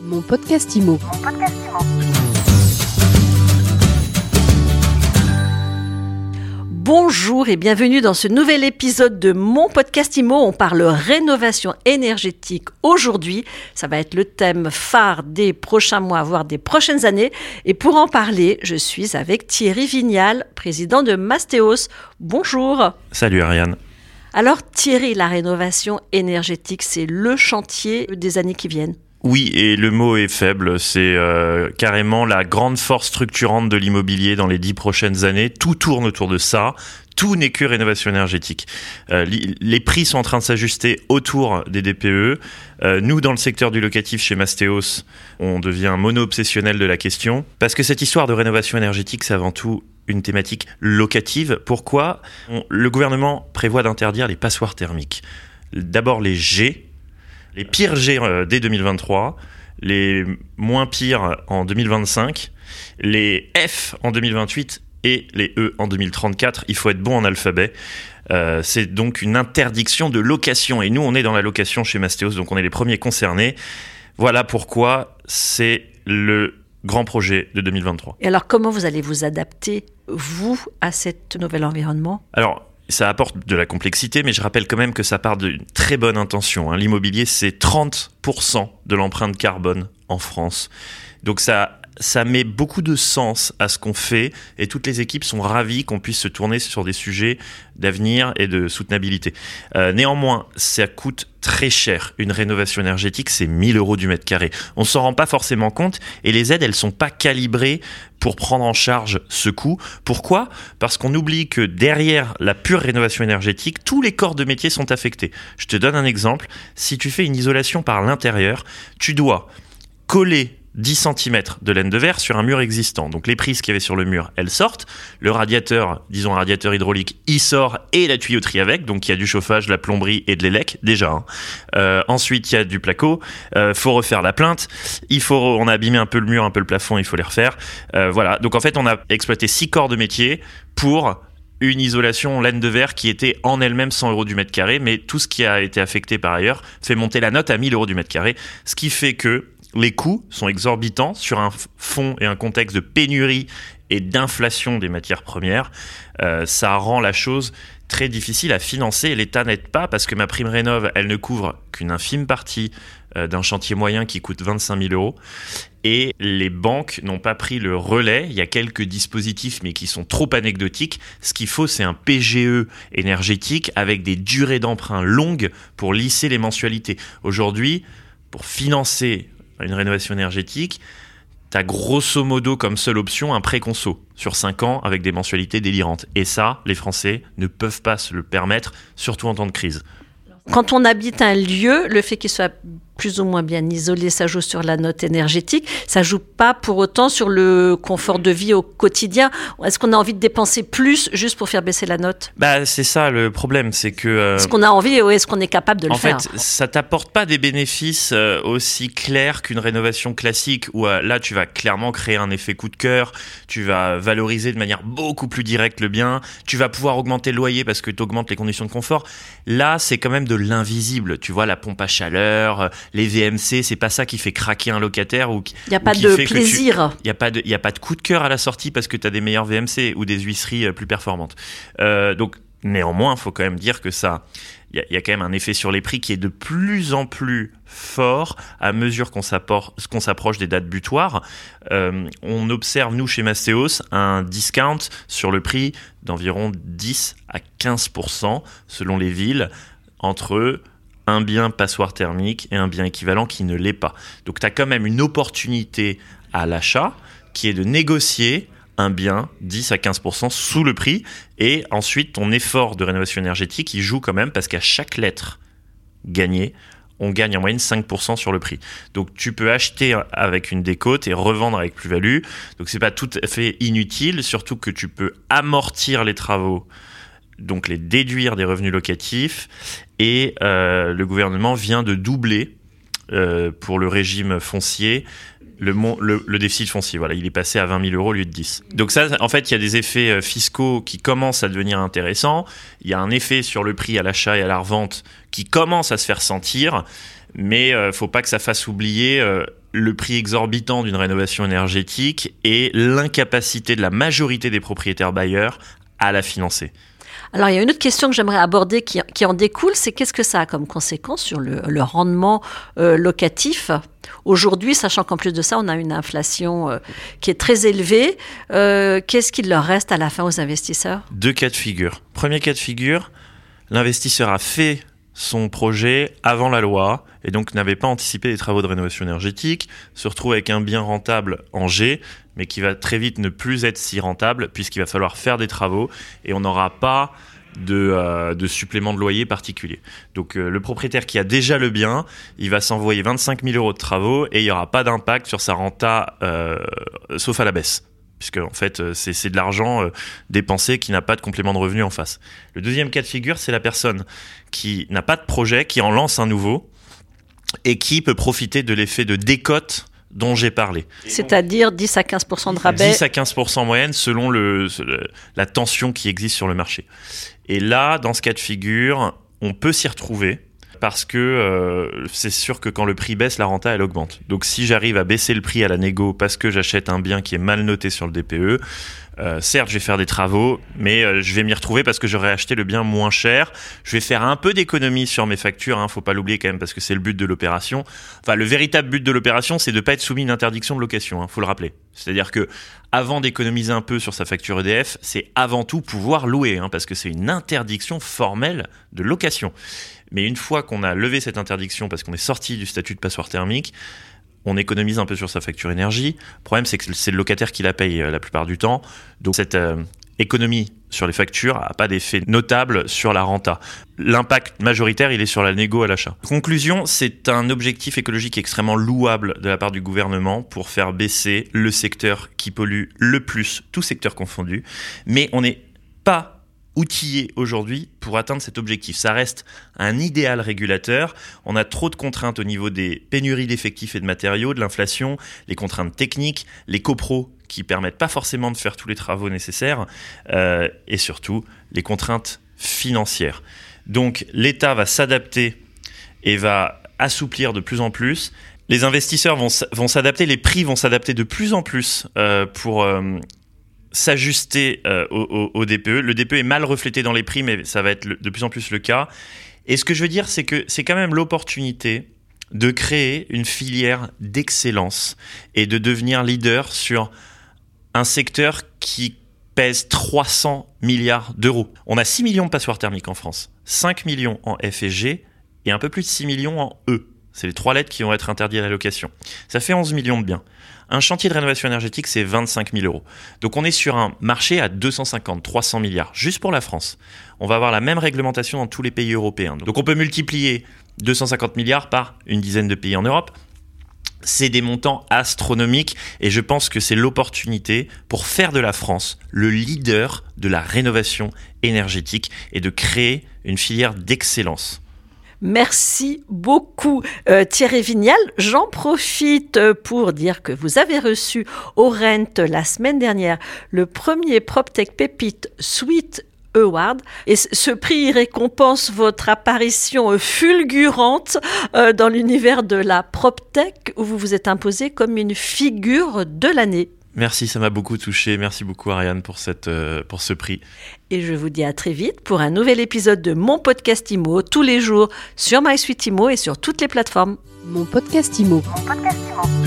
Mon podcast IMO. Bonjour et bienvenue dans ce nouvel épisode de mon podcast IMO. On parle rénovation énergétique aujourd'hui. Ça va être le thème phare des prochains mois, voire des prochaines années. Et pour en parler, je suis avec Thierry Vignal, président de Mastéos. Bonjour. Salut Ariane. Alors Thierry, la rénovation énergétique, c'est le chantier des années qui viennent. Oui, et le mot est faible. C'est euh, carrément la grande force structurante de l'immobilier dans les dix prochaines années. Tout tourne autour de ça. Tout n'est que rénovation énergétique. Euh, les prix sont en train de s'ajuster autour des DPE. Euh, nous, dans le secteur du locatif chez Mastéos, on devient mono-obsessionnel de la question. Parce que cette histoire de rénovation énergétique, c'est avant tout une thématique locative. Pourquoi Le gouvernement prévoit d'interdire les passoires thermiques? D'abord les G, les pires G euh, dès 2023, les moins pires en 2025, les F en 2028 et les E en 2034. Il faut être bon en alphabet. Euh, c'est donc une interdiction de location. Et nous, on est dans la location chez Mastéos, donc on est les premiers concernés. Voilà pourquoi c'est le grand projet de 2023. Et alors, comment vous allez vous adapter, vous, à cet nouvel environnement? Alors, ça apporte de la complexité, mais je rappelle quand même que ça part d'une très bonne intention. Hein. L'immobilier, c'est 30% de l'empreinte carbone en France. Donc ça ça met beaucoup de sens à ce qu'on fait et toutes les équipes sont ravies qu'on puisse se tourner sur des sujets d'avenir et de soutenabilité. Euh, néanmoins, ça coûte très cher. Une rénovation énergétique, c'est 1000 euros du mètre carré. On s'en rend pas forcément compte et les aides, elles sont pas calibrées pour prendre en charge ce coût. Pourquoi? Parce qu'on oublie que derrière la pure rénovation énergétique, tous les corps de métier sont affectés. Je te donne un exemple. Si tu fais une isolation par l'intérieur, tu dois coller 10 cm de laine de verre sur un mur existant. Donc les prises qu'il y avait sur le mur, elles sortent. Le radiateur, disons un radiateur hydraulique, il sort et la tuyauterie avec. Donc il y a du chauffage, de la plomberie et de l'élec déjà. Hein. Euh, ensuite il y a du placo. Euh, faut refaire la plainte. Il faut, on a abîmé un peu le mur, un peu le plafond, il faut les refaire. Euh, voilà. Donc en fait on a exploité six corps de métier pour une isolation laine de verre qui était en elle-même 100 euros du mètre carré, mais tout ce qui a été affecté par ailleurs fait monter la note à 1000 euros du mètre carré, ce qui fait que les coûts sont exorbitants sur un fond et un contexte de pénurie et d'inflation des matières premières. Euh, ça rend la chose très difficile à financer l'État n'aide pas parce que ma prime rénov, elle ne couvre qu'une infime partie euh, d'un chantier moyen qui coûte 25 000 euros. Et les banques n'ont pas pris le relais. Il y a quelques dispositifs, mais qui sont trop anecdotiques. Ce qu'il faut, c'est un PGE énergétique avec des durées d'emprunt longues pour lisser les mensualités. Aujourd'hui, pour financer une rénovation énergétique, tu as grosso modo comme seule option un pré-conso sur 5 ans avec des mensualités délirantes. Et ça, les Français ne peuvent pas se le permettre, surtout en temps de crise. Quand on habite un lieu, le fait qu'il soit plus ou moins bien isolé, ça joue sur la note énergétique, ça joue pas pour autant sur le confort de vie au quotidien. Est-ce qu'on a envie de dépenser plus juste pour faire baisser la note? Bah c'est ça le problème, c'est que euh, est-ce qu'on a envie ou est-ce qu'on est capable de le faire? En fait, ça t'apporte pas des bénéfices euh, aussi clairs qu'une rénovation classique où euh, là tu vas clairement créer un effet coup de cœur, tu vas valoriser de manière beaucoup plus directe le bien, tu vas pouvoir augmenter le loyer parce que tu augmentes les conditions de confort. Là, c'est quand même de l'invisible, tu vois la pompe à chaleur, les VMC, c'est pas ça qui fait craquer un locataire ou il n'y a pas de plaisir. Il n'y a pas de, il a pas de coup de cœur à la sortie parce que tu as des meilleurs VMC ou des huisseries euh, plus performantes. Euh, donc néanmoins, il faut quand même dire que ça, il y, a quand même un effet sur les prix qui est de plus en plus fort à mesure qu'on s'approche des dates butoirs. Euh, on observe, nous, chez Mastéos, un discount sur le prix d'environ 10 à 15% selon les villes entre un bien passoire thermique et un bien équivalent qui ne l'est pas. Donc tu as quand même une opportunité à l'achat qui est de négocier un bien 10 à 15% sous le prix et ensuite ton effort de rénovation énergétique il joue quand même parce qu'à chaque lettre gagnée on gagne en moyenne 5% sur le prix. Donc tu peux acheter avec une décote et revendre avec plus-value. Donc c'est pas tout à fait inutile, surtout que tu peux amortir les travaux donc les déduire des revenus locatifs et euh, le gouvernement vient de doubler euh, pour le régime foncier le, le, déficit foncier. Voilà, il est passé à 20 000 euros au lieu de 10. Donc ça, en fait, il y a des effets euh, fiscaux qui commencent à devenir intéressants. Il y a un effet sur le prix à l'achat et à la revente qui commence à se faire sentir. Mais ne faut pas que ça fasse oublier le prix exorbitant d'une rénovation énergétique et l'incapacité de la majorité des propriétaires bailleurs à la financer. Alors, il y a une autre question que j'aimerais aborder qui, en découle, c'est qu'est-ce que ça a comme conséquence sur le, rendement euh, locatif? Aujourd'hui, sachant qu'en plus de ça, on a une inflation euh, qui est très élevée, euh, qu'est-ce qu'il leur reste à la fin aux investisseurs? Deux cas de figure. Premier cas de figure, l'investisseur a fait son projet avant la loi et donc n'avait pas anticipé les travaux de rénovation énergétique, se retrouve avec un bien rentable en G, mais qui va très vite ne plus être si rentable puisqu'il va falloir faire des travaux et on n'aura pas de, euh, supplément de loyer particulier. Donc euh, le propriétaire qui a déjà le bien, il va s'envoyer 25 000 euros de travaux et il n'y aura pas d'impact sur sa renta, euh, sauf à la baisse puisque en fait c'est de l'argent dépensé qui n'a pas de complément de revenu en face. Le deuxième cas de figure, c'est la personne qui n'a pas de projet, qui en lance un nouveau et qui peut profiter de l'effet de décote dont j'ai parlé. C'est-à-dire 10 à 15% de rabais 10 à 15 en moyenne selon le, la tension qui existe sur le marché. Et là, dans ce cas de figure, on peut s'y retrouver parce que euh, c'est sûr que quand le prix baisse, la renta elle augmente. Donc si j'arrive à baisser le prix à la négo parce que j'achète un bien qui est mal noté sur le DPE, euh, certes, je vais faire des travaux, mais euh, je vais m'y retrouver parce que j'aurai acheté le bien moins cher. Je vais faire un peu d'économie sur mes factures, hein, faut pas l'oublier quand même parce que c'est le but de l'opération. Enfin, le véritable but de l'opération, c'est de pas être soumis à une interdiction de location. Hein, faut le rappeler. C'est-à-dire que avant d'économiser un peu sur sa facture EDF, c'est avant tout pouvoir louer, hein, parce que c'est une interdiction formelle de location. Mais une fois qu'on a levé cette interdiction parce qu'on est sorti du statut de passoire thermique, on économise un peu sur sa facture énergie. Le problème, c'est que c'est le locataire qui la paye euh, la plupart du temps. Donc cette euh, économie sur les factures n'a pas d'effet notable sur la renta. L'impact majoritaire, il est sur la négo à l'achat. Conclusion, c'est un objectif écologique extrêmement louable de la part du gouvernement pour faire baisser le secteur qui pollue le plus, tout secteur confondu. Mais on n'est pas outillé aujourd'hui pour atteindre cet objectif. Ça reste un idéal régulateur. On a trop de contraintes au niveau des pénuries d'effectifs et de matériaux, de l'inflation, les contraintes techniques, les copros qui permettent pas forcément de faire tous les travaux nécessaires, euh, et surtout les contraintes financières. Donc l'État va s'adapter et va assouplir de plus en plus. Les investisseurs vont, s'adapter, les prix vont s'adapter de plus en plus euh, pour euh, s'ajuster euh, au, DPE. Le DPE est mal reflété dans les prix, mais ça va être de plus en plus le cas. Et ce que je veux dire, c'est que c'est quand même l'opportunité de créer une filière d'excellence et de devenir leader sur un secteur qui pèse 300 milliards d'euros. On a 6 millions de passoires thermiques en France, 5 millions en F et et un peu plus de 6 millions en E. C'est les trois lettres qui vont être interdites à la location. Ça fait 11 millions de biens. Un chantier de rénovation énergétique, c'est 25 000 euros. Donc on est sur un marché à 250, 300 milliards, juste pour la France. On va avoir la même réglementation dans tous les pays européens. Donc on peut multiplier 250 milliards par une dizaine de pays en Europe. C'est des montants astronomiques et je pense que c'est l'opportunité pour faire de la France le leader de la rénovation énergétique et de créer une filière d'excellence. Merci beaucoup euh, Thierry Vignal. J'en profite euh, pour dire que vous avez reçu au Rent la semaine dernière le premier PropTech Pépite Suite Award. Et ce prix récompense votre apparition euh, fulgurante dans l'univers de la PropTech où vous vous êtes imposé comme une figure de l'année. Merci, ça m'a beaucoup touché. Merci beaucoup Ariane pour, cette, euh, pour ce prix. Et je vous dis à très vite pour un nouvel épisode de mon podcast IMO tous les jours sur MySuite IMO et sur toutes les plateformes. Mon podcast IMO. Mon podcast IMO.